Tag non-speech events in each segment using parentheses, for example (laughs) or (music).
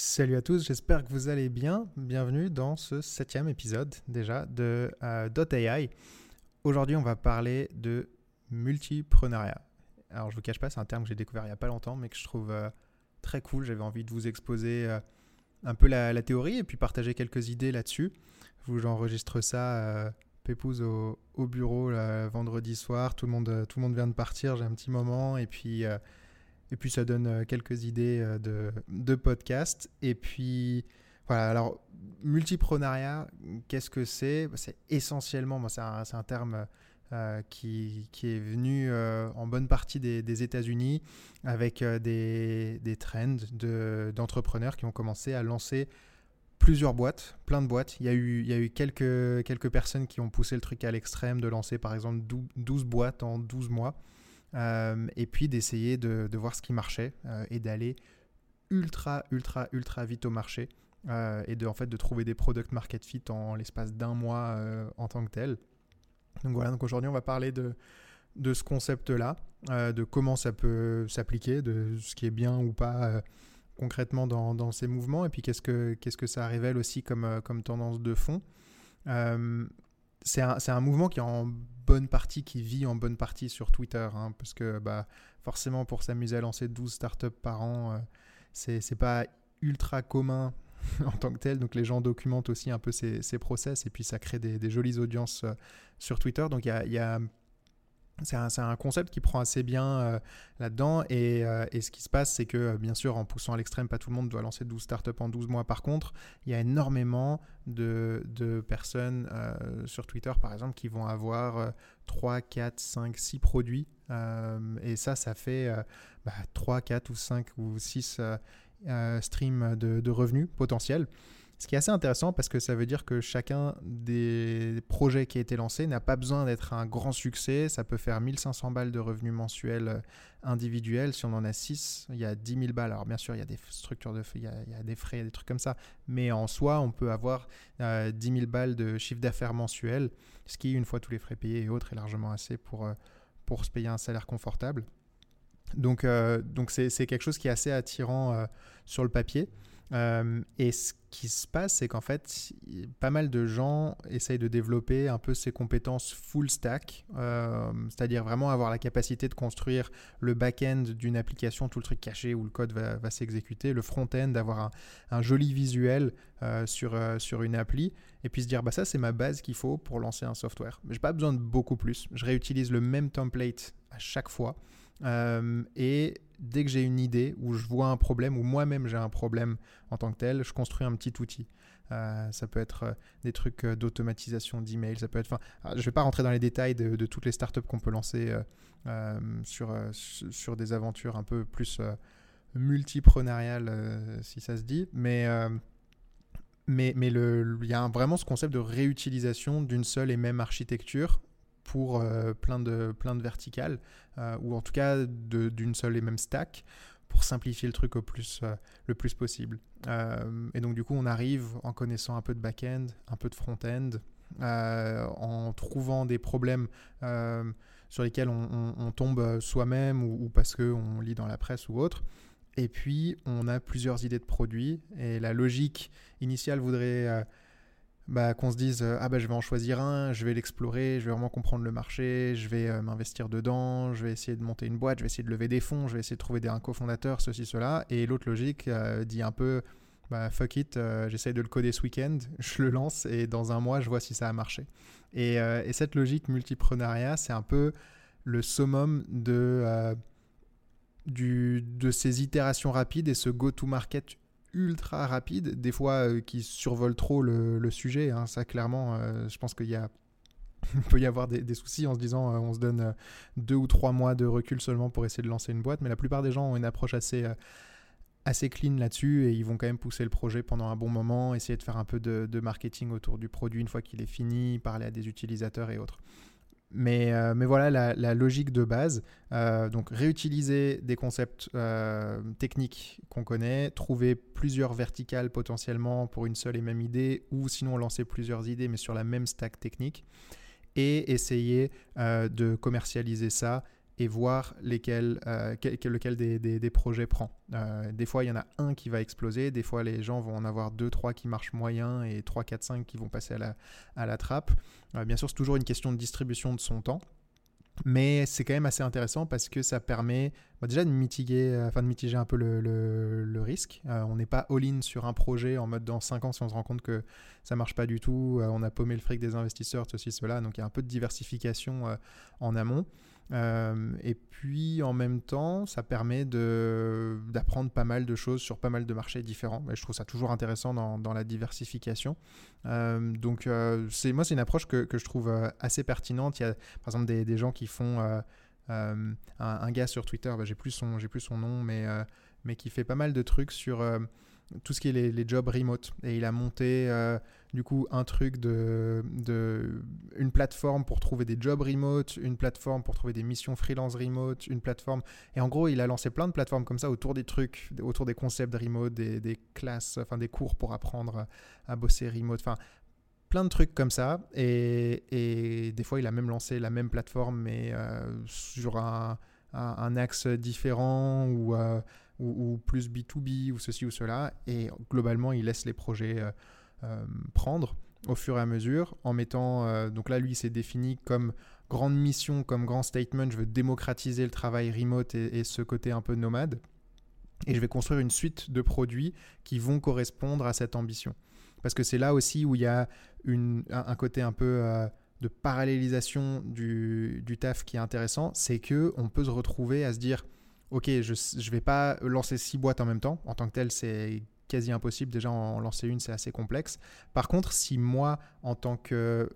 Salut à tous, j'espère que vous allez bien. Bienvenue dans ce septième épisode déjà de euh, .ai. Aujourd'hui, on va parler de multipreneuriat. Alors, je vous cache pas, c'est un terme que j'ai découvert il n'y a pas longtemps, mais que je trouve euh, très cool. J'avais envie de vous exposer euh, un peu la, théorie et puis partager quelques idées là-dessus. Vous, j'enregistre ça pépouze au, au bureau vendredi soir. Tout le monde, tout le monde vient de partir. J'ai un petit moment et puis et puis ça donne euh, quelques idées euh, de, de podcast. Et puis voilà, alors multiprenariat, qu'est-ce que c'est? C'est essentiellement, c'est un, terme euh, qui, est venu en bonne partie des, États-Unis avec des, des, trends d'entrepreneurs qui ont commencé à lancer plusieurs boîtes, plein de boîtes. Il y a eu, quelques personnes qui ont poussé le truc à l'extrême de lancer par exemple 12 boîtes en 12 mois. Euh, et puis d'essayer de, voir ce qui marchait euh, et d'aller ultra, ultra, ultra vite au marché euh, et de, en fait, de trouver des product market fit en l'espace d'un mois en tant que tel. Donc voilà, donc aujourd'hui on va parler de, ce concept-là, de comment ça peut s'appliquer, de ce qui est bien ou pas concrètement dans, dans, ces mouvements, et puis qu'est-ce que, qu'est-ce que ça révèle aussi comme, comme tendance de fond. C'est un, un, mouvement qui en bonne partie qui vit en bonne partie sur Twitter, hein, parce que bah, forcément pour s'amuser à lancer 12 startups par an, euh, c'est pas ultra commun (laughs) en tant que tel. Donc les gens documentent aussi un peu ces, ces process et puis ça crée des, jolies audiences euh, sur Twitter. Donc il y a c'est un, concept qui prend assez bien euh, là-dedans. Et, euh, et, ce qui se passe, c'est que, euh, bien sûr, en poussant à l'extrême, pas tout le monde doit lancer 12 startups en 12 mois. Par contre, il y a énormément de, de personnes sur Twitter, par exemple, qui vont avoir 3, 4, 5, 6 produits. et ça, ça fait bah, 3, 4 ou 5 ou 6 streams de, de revenus potentiels. Ce qui est assez intéressant parce que ça veut dire que chacun des projets qui a été lancé n'a pas besoin d'être un grand succès. Ça peut faire 1500 balles de revenus mensuels euh, individuels. Si on en a 6, il y a 10 000 balles. Alors bien sûr, il y a des structures de il il y a des frais, des trucs comme ça. Mais en soi, on peut avoir 10 euh, 000 balles de chiffre d'affaires mensuel, ce qui, une fois tous les frais payés et autres, est largement assez pour, euh, pour se payer un salaire confortable. Donc, donc c'est, quelque chose qui est assez attirant sur le papier. Euh, et ce qui se passe, c'est qu'en fait, pas mal de gens essayent de développer un peu ces compétences full stack, euh, c'est-à-dire vraiment avoir la capacité de construire le back-end d'une application, tout le truc caché où le code va, s'exécuter, le front-end, d'avoir un, joli visuel euh, sur, sur une appli, et puis se dire, bah ça c'est ma base qu'il faut pour lancer un software. J'ai pas besoin de beaucoup plus. Je réutilise le même template à chaque fois. Et dès que j'ai une idée ou je vois un problème ou moi-même j'ai un problème en tant que tel, je construis un petit outil. Euh, ça peut être euh, des trucs euh, d'automatisation d'email, ça peut être. je ne vais pas rentrer dans les détails de, toutes les startups qu'on peut lancer sur, sur des aventures un peu plus multiprenariales, si ça se dit, mais mais mais il y a vraiment ce concept de réutilisation d'une seule et même architecture pour euh, plein, de, plein de verticales, euh, ou en tout cas d'une seule et même stack, pour simplifier le truc au plus, euh, le plus possible. et donc du coup, on arrive en connaissant un peu de back-end, un peu de front-end, en trouvant des problèmes sur lesquels on, tombe soi-même ou, ou parce qu'on lit dans la presse ou autre. Et puis, on a plusieurs idées de produits. Et la logique initiale voudrait bah, qu'on se dise euh, ah bah je vais en choisir un, je vais l'explorer, je vais vraiment comprendre le marché, je vais euh, m'investir dedans, je vais essayer de monter une boîte, je vais essayer de lever des fonds, je vais essayer de trouver des, un cofondateur, ceci, cela. Et l'autre logique euh, dit un peu bah, fuck it, j'essaye de le coder ce week-end, (laughs) je le lance et dans un mois je vois si ça a marché. Et, et cette logique multiprenariat, c'est un peu le summum de, du, de ces itérations rapides et ce go-to-market ultra rapide, des fois euh, qui survolent trop le, sujet. Hein. ça, clairement, euh, je pense qu'il y a (laughs) peut y avoir des, soucis en se disant euh, on se donne deux ou trois mois de recul seulement pour essayer de lancer une boîte, mais la plupart des gens ont une approche assez, assez clean là-dessus et ils vont quand même pousser le projet pendant un bon moment, essayer de faire un peu de marketing autour du produit une fois qu'il est fini, parler à des utilisateurs et autres. Mais, euh, mais voilà la, logique de base. Euh, donc réutiliser des concepts euh, techniques qu'on connaît, trouver plusieurs verticales potentiellement pour une seule et même idée, ou sinon lancer plusieurs idées mais sur la même stack technique, et essayer de commercialiser ça et voir lesquels, lequel des, projets prend. des fois, il y en a un qui va exploser, des fois, les gens vont en avoir deux, trois qui marchent moyen et 3, 4, 5 qui vont passer à la, trappe. bien sûr, c'est toujours une question de distribution de son temps. Mais c'est quand même assez intéressant parce que ça permet bah, déjà de mitiguer, euh, enfin de mitiger un peu le, risque. Euh, on n'est pas all-in sur un projet en mode dans 5 ans si on se rend compte que ça marche pas du tout. Euh, on a paumé le fric des investisseurs, ceci, cela. Donc il y a un peu de diversification en amont. Euh, et puis en même temps, ça permet d'apprendre pas mal de choses sur pas mal de marchés différents. Et je trouve ça toujours intéressant dans, la diversification. Euh, donc euh, moi, c'est une approche que, je trouve assez pertinente. Il y a par exemple des, gens qui font... Un, gars sur Twitter, bah, j'ai plus, son, nom, mais qui fait pas mal de trucs sur tout ce qui est les, jobs remote. Et il a monté euh, du coup un truc de, de, une plateforme pour trouver des jobs remote, une plateforme pour trouver des missions freelance remote, une plateforme. Et en gros, il a lancé plein de plateformes comme ça autour des trucs, autour des concepts de remote, des, des classes, enfin des cours pour apprendre à bosser remote. Enfin, plein de trucs comme ça. Et, des fois, il a même lancé la même plateforme, mais euh, sur un, un, axe différent ou. Euh, ou, plus B2B ou ceci ou cela. Et globalement, il laisse les projets euh, euh, prendre au fur et à mesure en mettant. Donc là, lui, il s'est défini comme grande mission, comme grand statement. Je veux démocratiser le travail remote et, ce côté un peu nomade. Et je vais construire une suite de produits qui vont correspondre à cette ambition. Parce que c'est là aussi où il y a une, un, côté un peu de parallélisation du, taf qui est intéressant, c'est que on peut se retrouver à se dire ok, je ne vais pas lancer six boîtes en même temps. En tant que tel, c'est quasi impossible. Déjà, en lancer une, c'est assez complexe. Par contre, si moi, en tant que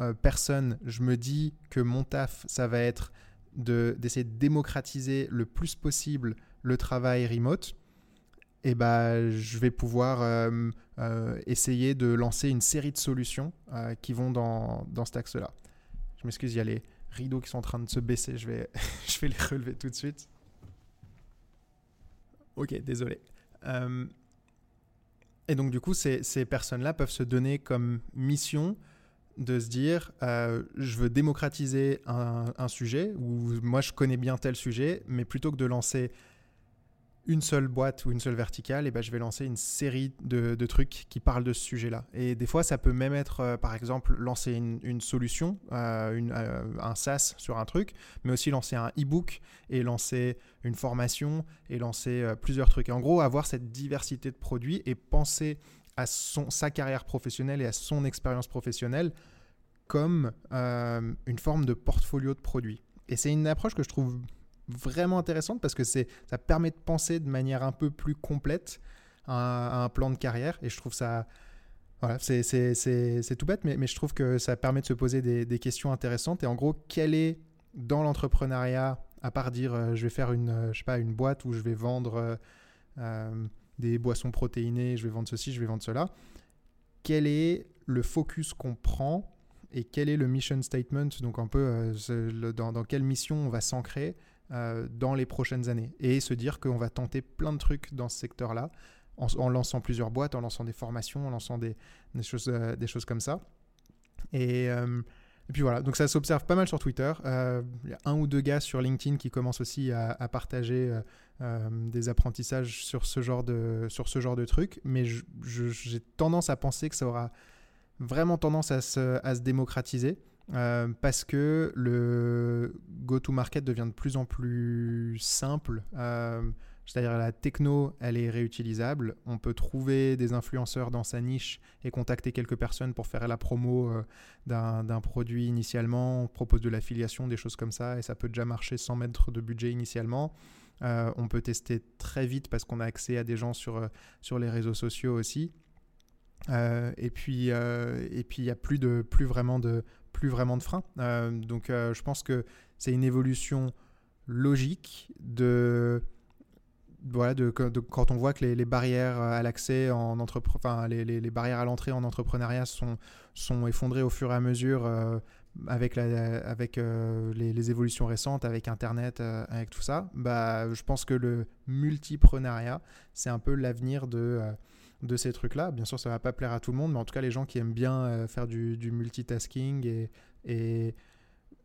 euh, personne, je me dis que mon taf, ça va être d'essayer de, démocratiser le plus possible le travail remote, et ben, je vais pouvoir euh, euh, essayer de lancer une série de solutions qui vont dans, dans cet axe-là. Je m'excuse, il y a les rideaux qui sont en train de se baisser. Je vais, (laughs) je vais les relever tout de suite. Ok, désolé. Euh, et donc du coup, ces, personnes-là peuvent se donner comme mission de se dire, euh, je veux démocratiser un, un, sujet, ou moi je connais bien tel sujet, mais plutôt que de lancer une seule boîte ou une seule verticale, et ben je vais lancer une série de, trucs qui parlent de ce sujet-là. Et des fois, ça peut même être, euh, par exemple, lancer une, solution, euh, euh, un SaaS sur un truc, mais aussi lancer un e-book et lancer une formation et lancer plusieurs trucs. Et en gros, avoir cette diversité de produits et penser à son, sa carrière professionnelle et à son expérience professionnelle comme une forme de portfolio de produits. Et c'est une approche que je trouve vraiment intéressante parce que ça permet de penser de manière un peu plus complète à, un plan de carrière et je trouve ça voilà, c'est tout bête, mais, mais, je trouve que ça permet de se poser des, questions intéressantes. Et en gros, quel est dans l'entrepreneuriat, à part dire euh, je vais faire une, euh, je sais pas, une boîte où je vais vendre euh, des boissons protéinées, je vais vendre ceci, je vais vendre cela, quel est le focus qu'on prend et quel est le mission statement, donc un peu dans, dans, quelle mission on va s'ancrer dans les prochaines années et se dire qu'on va tenter plein de trucs dans ce secteur-là en, lançant plusieurs boîtes, en lançant des formations, en lançant des, choses, euh, des choses comme ça. Et, euh, et, puis voilà, donc ça s'observe pas mal sur Twitter. Il y a un ou deux gars sur LinkedIn qui commencent aussi à, partager des apprentissages sur ce genre de, sur ce genre de trucs, mais j'ai tendance à penser que ça aura vraiment tendance à se, à se démocratiser. Euh, parce que le go-to-market devient de plus en plus simple. Euh, c'est-à-dire la techno, elle est réutilisable. On peut trouver des influenceurs dans sa niche et contacter quelques personnes pour faire la promo euh, d'un produit initialement. On propose de l'affiliation, des choses comme ça, et ça peut déjà marcher sans mettre de budget initialement. on peut tester très vite parce qu'on a accès à des gens sur, les réseaux sociaux aussi. et puis, et puis il n'y a plus de plus vraiment de plus vraiment de frein. Euh, donc euh, je pense que c'est une évolution logique de voilà, de, quand on voit que les, barrières à l'accès en enfin, les, barrières à l'entrée en entrepreneuriat sont, sont effondrées au fur et à mesure euh, avec, avec les, évolutions récentes, avec Internet, avec tout ça, bah, je pense que le multiprenariat, c'est un peu l'avenir de, de ces trucs-là. Bien sûr, ça va pas plaire à tout le monde, mais en tout cas, les gens qui aiment bien euh, faire du, multitasking et,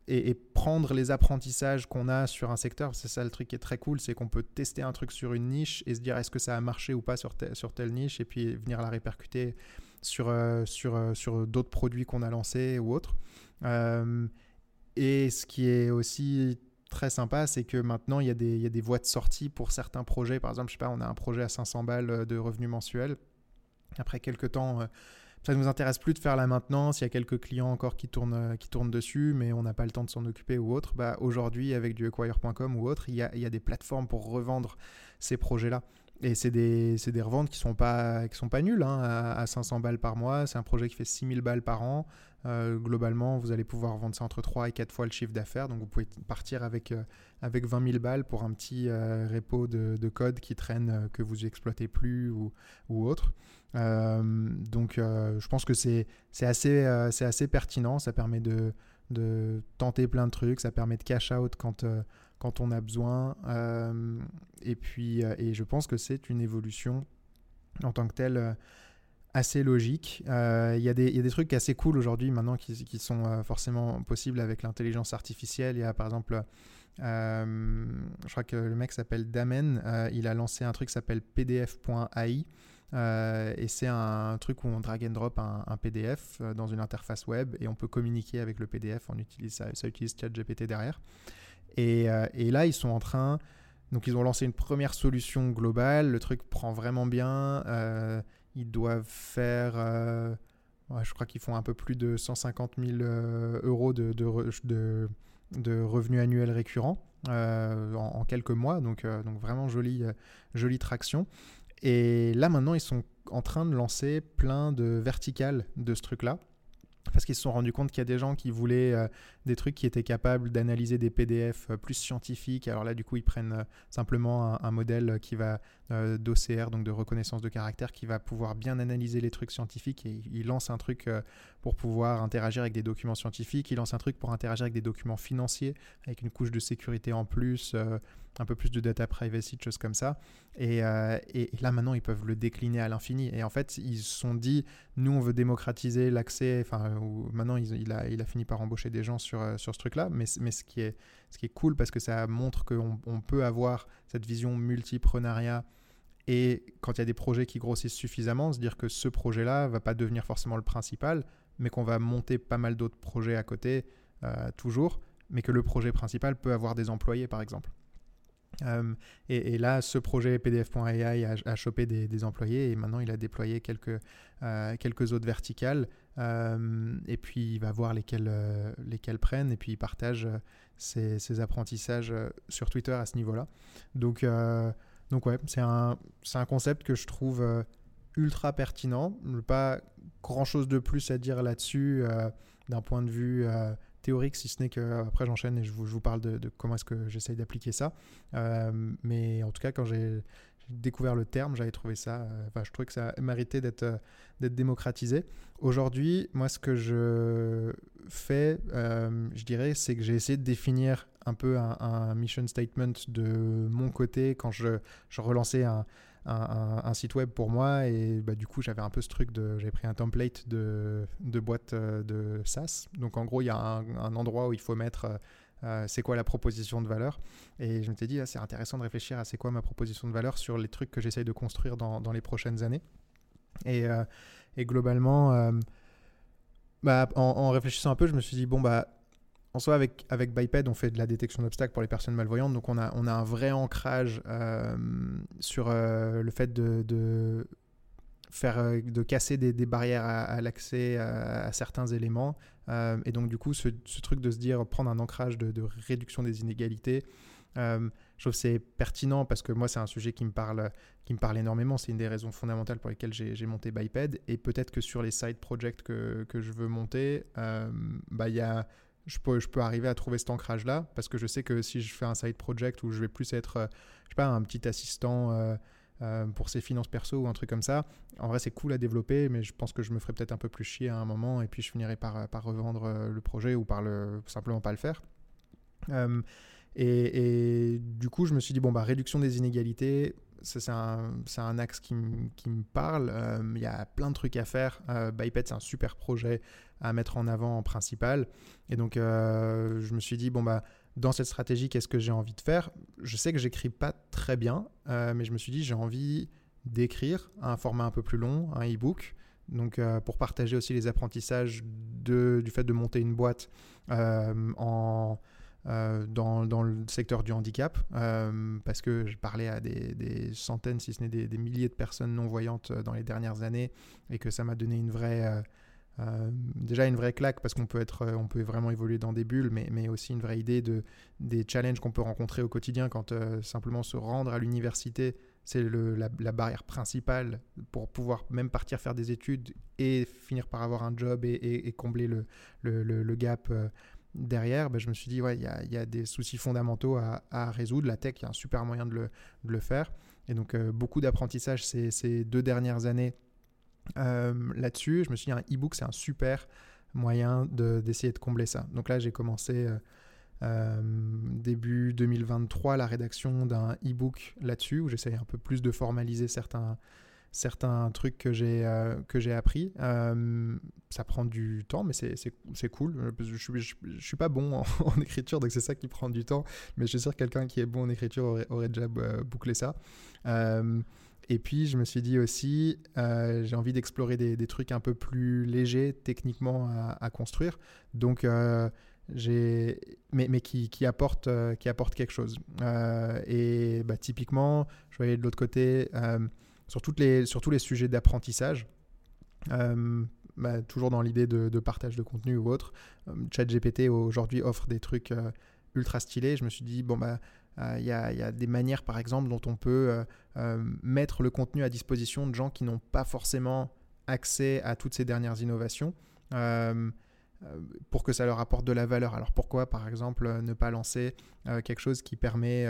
et, prendre les apprentissages qu'on a sur un secteur. C'est ça le truc qui est très cool, c'est qu'on peut tester un truc sur une niche et se dire est-ce que ça a marché ou pas sur, sur telle niche et puis venir la répercuter sur, euh, sur, euh, sur d'autres produits qu'on a lancés ou autres. Et ce qui est aussi très sympa, c'est que maintenant, il y, a des, il y, a des, voies de sortie pour certains projets. Par exemple, je sais pas, on a un projet à 500 balles de revenus mensuels. Après quelques temps, ça ne nous intéresse plus de faire la maintenance. Il y a quelques clients encore qui tournent, qui tournent dessus, mais on n'a pas le temps de s'en occuper ou autre. Bah, Aujourd'hui, avec du acquire.com ou autre, il y, a, il y a des plateformes pour revendre ces projets-là. Et c'est des, des, reventes qui sont sont pas nulles, hein, à, 500 balles par mois. C'est un projet qui fait 6000 balles par an. Euh, globalement, vous allez pouvoir vendre ça entre 3 et 4 fois le chiffre d'affaires. Donc, vous pouvez partir avec, euh, avec 20 000 balles pour un petit euh, repo de, de, code qui traîne, que vous exploitez plus ou, ou autre. donc, je pense que c'est assez, assez pertinent. Ça permet de, de tenter plein de trucs. Ça permet de cash out quand quand on a besoin. Euh, et puis, euh, et je pense que c'est une évolution en tant que telle euh, assez logique. Il y, y, a des trucs assez cool aujourd'hui maintenant qui, sont forcément possibles avec l'intelligence artificielle. Il y a par exemple, je crois que le mec s'appelle Damen, il a lancé un truc qui s'appelle pdf.ai. et c'est un, truc où on drag and drop un, PDF dans une interface web et on peut communiquer avec le PDF. On utilise ça utilise ChatGPT derrière. Euh, et, là, ils sont en train. Donc, ils ont lancé une première solution globale. Le truc prend vraiment bien. Euh, ils doivent faire. Euh, je crois qu'ils font un peu plus de 150 000 euros de, revenus annuels récurrents en, quelques mois. Donc, vraiment jolie traction. Et là, maintenant, ils sont en train de lancer plein de verticales de ce truc-là parce qu'ils se sont rendus compte qu'il y a des gens qui voulaient euh, des trucs qui étaient capables d'analyser des PDF euh, plus scientifiques. Alors là, du coup, ils prennent euh, simplement un, modèle qui va d'OCR, donc de reconnaissance de caractère, qui va pouvoir bien analyser les trucs scientifiques et ils lancent un truc pour pouvoir interagir avec des documents scientifiques. Ils lancent un truc pour interagir avec des documents financiers, avec une couche de sécurité en plus un peu plus de data privacy, de choses comme ça. Euh, et, là, maintenant, ils peuvent le décliner à l'infini. Et en fait, ils se sont dit, nous, on veut démocratiser l'accès. Enfin, maintenant, il, a, fini par embaucher des gens sur, euh, sur ce truc-là. Mais, ce, qui est, cool, parce que ça montre qu'on on peut avoir cette vision multiprenariat. Et quand il y a des projets qui grossissent suffisamment, se dire que ce projet-là va pas devenir forcément le principal, mais qu'on va monter pas mal d'autres projets à côté, euh, toujours, mais que le projet principal peut avoir des employés, par exemple. Euh, et, là, ce projet PDF.ai a, chopé des, employés et maintenant il a déployé quelques, euh, quelques autres verticales. Euh, et puis il va voir lesquels, lesquels prennent et puis il partage ses, apprentissages sur Twitter à ce niveau-là. Donc, donc ouais, c'est un, un concept que je trouve ultra pertinent. Pas grand-chose de plus à dire là-dessus d'un point de vue théorique, si ce n'est que après j'enchaîne et je vous, parle de, comment est-ce que j'essaye d'appliquer ça. Euh, mais en tout cas, quand j'ai découvert le terme, j'avais trouvé ça, euh, enfin, je trouvais que ça méritait d'être euh, d'être démocratisé. Aujourd'hui, moi, ce que je fais, je dirais, c'est que j'ai essayé de définir un peu un, mission statement de mon côté quand je, je relançais un, un, site web pour moi et bah, du coup j'avais un peu ce truc de j'avais pris un template de, de boîte euh, de SaaS. Donc en gros il y a un, endroit où il faut mettre euh, euh, c'est quoi la proposition de valeur. Et je me suis dit ah, c'est intéressant de réfléchir à c'est quoi ma proposition de valeur sur les trucs que j'essaye de construire dans, dans, les prochaines années. Et, et globalement bah, en, réfléchissant un peu je me suis dit bon bah en soi, avec, avec Biped, on fait de la détection d'obstacles pour les personnes malvoyantes. Donc, on a, on a un vrai ancrage euh, sur euh, le fait de, faire, euh, de casser des, barrières à, l'accès à, certains éléments. et donc, du coup, ce, truc de se dire, prendre un ancrage de, réduction des inégalités, je trouve c'est pertinent parce que moi, c'est un sujet qui me parle, qui me parle énormément. C'est une des raisons fondamentales pour lesquelles j'ai monté Biped. Et peut-être que sur les side projects que, que je veux monter, bah, il y a je peux, je peux arriver à trouver cet ancrage-là parce que je sais que si je fais un side project où je vais plus être, euh, je sais pas, un petit assistant euh, euh, pour ses finances perso ou un truc comme ça, en vrai c'est cool à développer, mais je pense que je me ferai peut-être un peu plus chier à un moment et puis je finirai par, par revendre le projet ou par le, simplement pas le faire. Et, du coup, je me suis dit, bon, bah, réduction des inégalités, c'est un, un, axe qui, me parle. Euh, il y a plein de trucs à faire. Euh, Biped, c'est un super projet à mettre en avant en principal. Et donc, euh, je me suis dit, bon, bah, dans cette stratégie, qu'est-ce que j'ai envie de faire? Je sais que j'écris pas très bien, mais je me suis dit, j'ai envie d'écrire un format un peu plus long, un e-book. Donc, pour partager aussi les apprentissages de, du fait de monter une boîte en euh, dans, dans, le secteur du handicap, euh, parce que je parlais à des, des centaines, si ce n'est des, des, milliers de personnes non-voyantes euh, dans les dernières années, et que ça m'a donné une vraie... déjà une vraie claque parce qu'on peut peut vraiment évoluer dans des bulles, mais, mais aussi une vraie idée de, des challenges qu'on peut rencontrer au quotidien quand simplement se rendre à l'université, c'est la, la, barrière principale pour pouvoir même partir faire des études et finir par avoir un job et, et, combler le, le, le gap derrière, ben, je me suis dit, ouais, il y a, des soucis fondamentaux à, résoudre. La tech, il y a un super moyen de le, faire. Et donc, euh, beaucoup d'apprentissage ces, deux dernières années euh, là-dessus. Je me suis dit, un e-book, c'est un super moyen d'essayer de, combler ça. Donc là, j'ai commencé euh, début 2023 la rédaction d'un e-book là-dessus, où j'essaye un peu plus de formaliser certains certains trucs que j'ai euh, que j'ai appris. Euh, ça prend du temps, mais c'est cool. Euh, je, je, je, suis pas bon (laughs) en, écriture, donc c'est ça qui prend du temps. Mais je suis sûr que quelqu'un qui est bon en écriture aurait, aurait déjà bouclé ça. et puis je me suis dit aussi, j'ai envie d'explorer des, des, trucs un peu plus légers techniquement à, construire. Donc mais, mais qui, qui, apporte, qui apporte quelque chose. et bah, typiquement, je voyais de l'autre côté sur, les, sur tous les sujets d'apprentissage. Euh, bah, toujours dans l'idée de, partage de contenu ou autre. Euh, ChatGPT aujourd'hui offre des trucs euh, ultra stylés. Je me suis dit, bon, bah. Il y, a, y, a des manières, par exemple, dont on peut mettre le contenu à disposition de gens qui n'ont pas forcément accès à toutes ces dernières innovations pour que ça leur apporte de la valeur. Alors pourquoi, par exemple, ne pas lancer quelque chose qui permet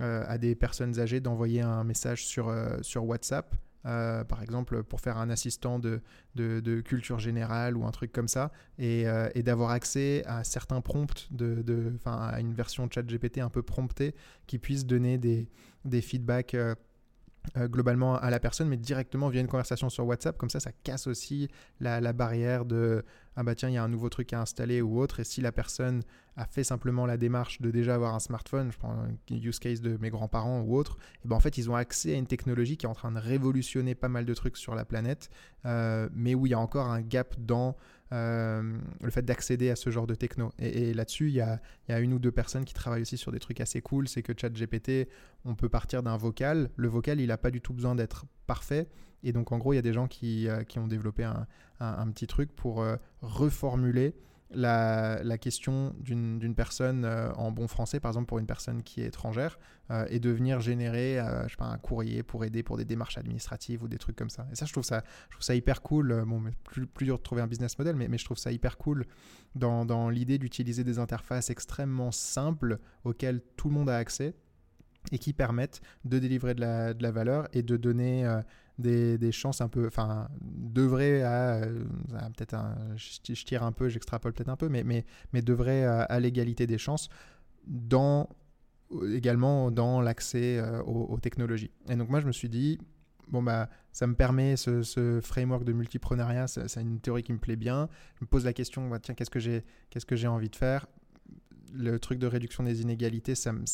à des personnes âgées d'envoyer un message sur, euh, sur WhatsApp. Euh, par exemple, pour faire un assistant de, de, culture générale ou un truc comme ça, et, d'avoir accès à certains prompts, de, de, à une version chat GPT un peu promptée qui puisse donner des, des feedbacks euh, globalement à la personne, mais directement via une conversation sur WhatsApp. Comme ça, ça casse aussi la, barrière de ah bah tiens, il y a un nouveau truc à installer ou autre. Et si la personne a fait simplement la démarche de déjà avoir un smartphone, je prends un use case de mes grands-parents ou autre, et ben en fait, ils ont accès à une technologie qui est en train de révolutionner pas mal de trucs sur la planète, euh, mais où il y a encore un gap dans euh, le fait d'accéder à ce genre de techno. Et, là-dessus, il y a, une ou deux personnes qui travaillent aussi sur des trucs assez cool. C'est que ChatGPT, on peut partir d'un vocal. Le vocal, il n'a pas du tout besoin d'être parfait. Et donc, en gros, il y a des gens qui, euh, ont développé un, petit truc pour euh, reformuler la, question d'une personne euh, en bon français, par exemple pour une personne qui est étrangère, euh, et de venir générer euh, je sais pas, un courrier pour aider pour des démarches administratives ou des trucs comme ça. Et ça, je trouve ça, je trouve ça hyper cool. Bon, plus, plus dur de trouver un business model, mais, mais je trouve ça hyper cool dans, dans l'idée d'utiliser des interfaces extrêmement simples auxquelles tout le monde a accès et qui permettent de délivrer de la, de la valeur et de donner des, chances un peu, enfin, devrait à, euh, peut-être, je, tire un peu, j'extrapole peut-être un peu, mais, mais, mais devrait à, l'égalité des chances dans également dans l'accès euh, aux, technologies. Et donc moi je me suis dit, bon bah ça me permet ce, framework de multipreneuriat, c'est une théorie qui me plaît bien. Je me pose la question, bah, tiens, qu'est-ce que j'ai qu'est-ce que j'ai envie de faire? Le truc de réduction des inégalités, ça me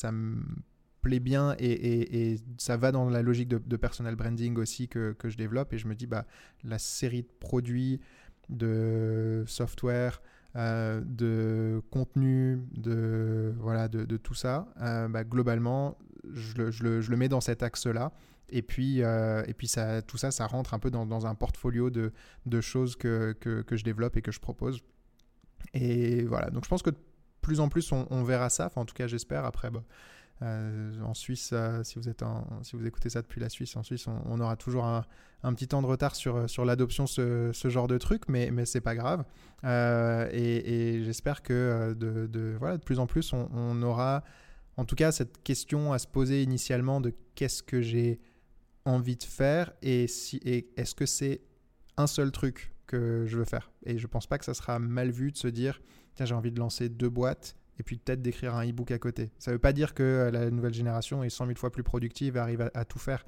plaît bien et, ça va dans la logique de, personal branding aussi que, je développe. Et je me dis, bah, la série de produits, de software, euh, de contenu, de, voilà, de, tout ça, euh, bah, globalement, je le, mets dans cet axe-là. Et puis, euh, et puis ça, tout ça, ça rentre un peu dans, un portfolio de, choses que, je développe et que je propose. Et voilà, donc je pense que de plus en plus, on, verra ça. Enfin, en tout cas, j'espère. Après, bah, euh, en Suisse, euh, si, vous écoutez ça depuis la Suisse, en Suisse, on, aura toujours un, petit temps de retard sur, sur l'adoption de ce, genre de truc, mais, mais c'est pas grave. Euh, et, j'espère que de, plus en plus, on, aura en tout cas cette question à se poser initialement de qu'est-ce que j'ai envie de faire et, et est-ce que c'est un seul truc que je veux faire? Et je pense pas que ça sera mal vu de se dire tiens, j'ai envie de lancer deux boîtes et puis peut-être d'écrire un e-book à côté. Ça ne veut pas dire que la nouvelle génération est 100 000 fois plus productive et arrive à, tout faire.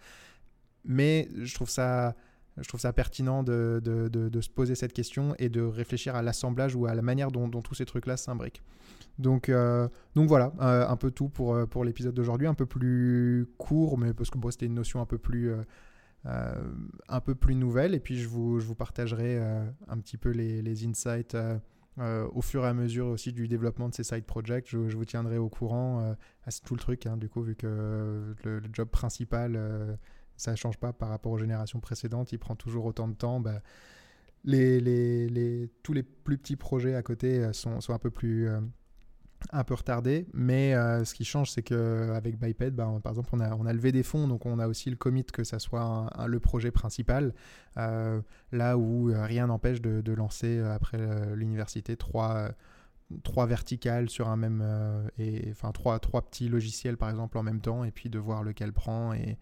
Mais je trouve ça, je trouve ça pertinent de, de, se poser cette question et de réfléchir à l'assemblage ou à la manière dont, tous ces trucs-là s'imbriquent. Donc, euh, donc voilà, euh, un peu tout pour, euh, pour l'épisode d'aujourd'hui, un peu plus court, mais parce que bon, c'était une notion un peu plus, un peu plus nouvelle. Et puis je vous, je vous partagerai un petit peu les, les insights au fur et à mesure aussi du développement de ces side projects. Je, vous tiendrai au courant. c'est tout le truc, hein, du coup, vu que le, job principal, ça ne change pas par rapport aux générations précédentes, il prend toujours autant de temps. Bah, les, tous les plus petits projets à côté sont, sont un peu plus un peu retardé, mais euh, ce qui change, c'est qu'avec Biped, bah, par exemple, on a, levé des fonds, donc on a aussi le commit que ça soit le projet principal, euh, là où euh, rien n'empêche de, lancer après l'université trois, trois verticales sur un même, et, enfin trois, trois petits logiciels par exemple en même temps, et puis de voir lequel prend et,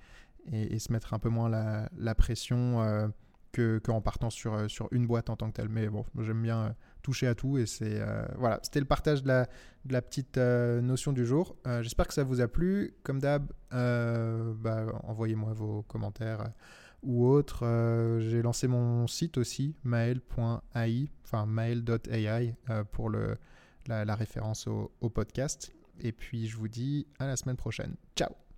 et, se mettre un peu moins la, la pression qu'en partant sur, sur une boîte en tant que telle. Mais bon, j'aime bien toucher à tout. Et c'est euh, voilà, c'était le partage de la, petite euh, notion du jour. Euh, j'espère que ça vous a plu. Comme d'hab, bah, envoyez-moi vos commentaires ou autres. J'ai lancé mon site aussi, mail.ai, enfin mail.ai pour le, la, référence au podcast. Et puis je vous dis à la semaine prochaine. Ciao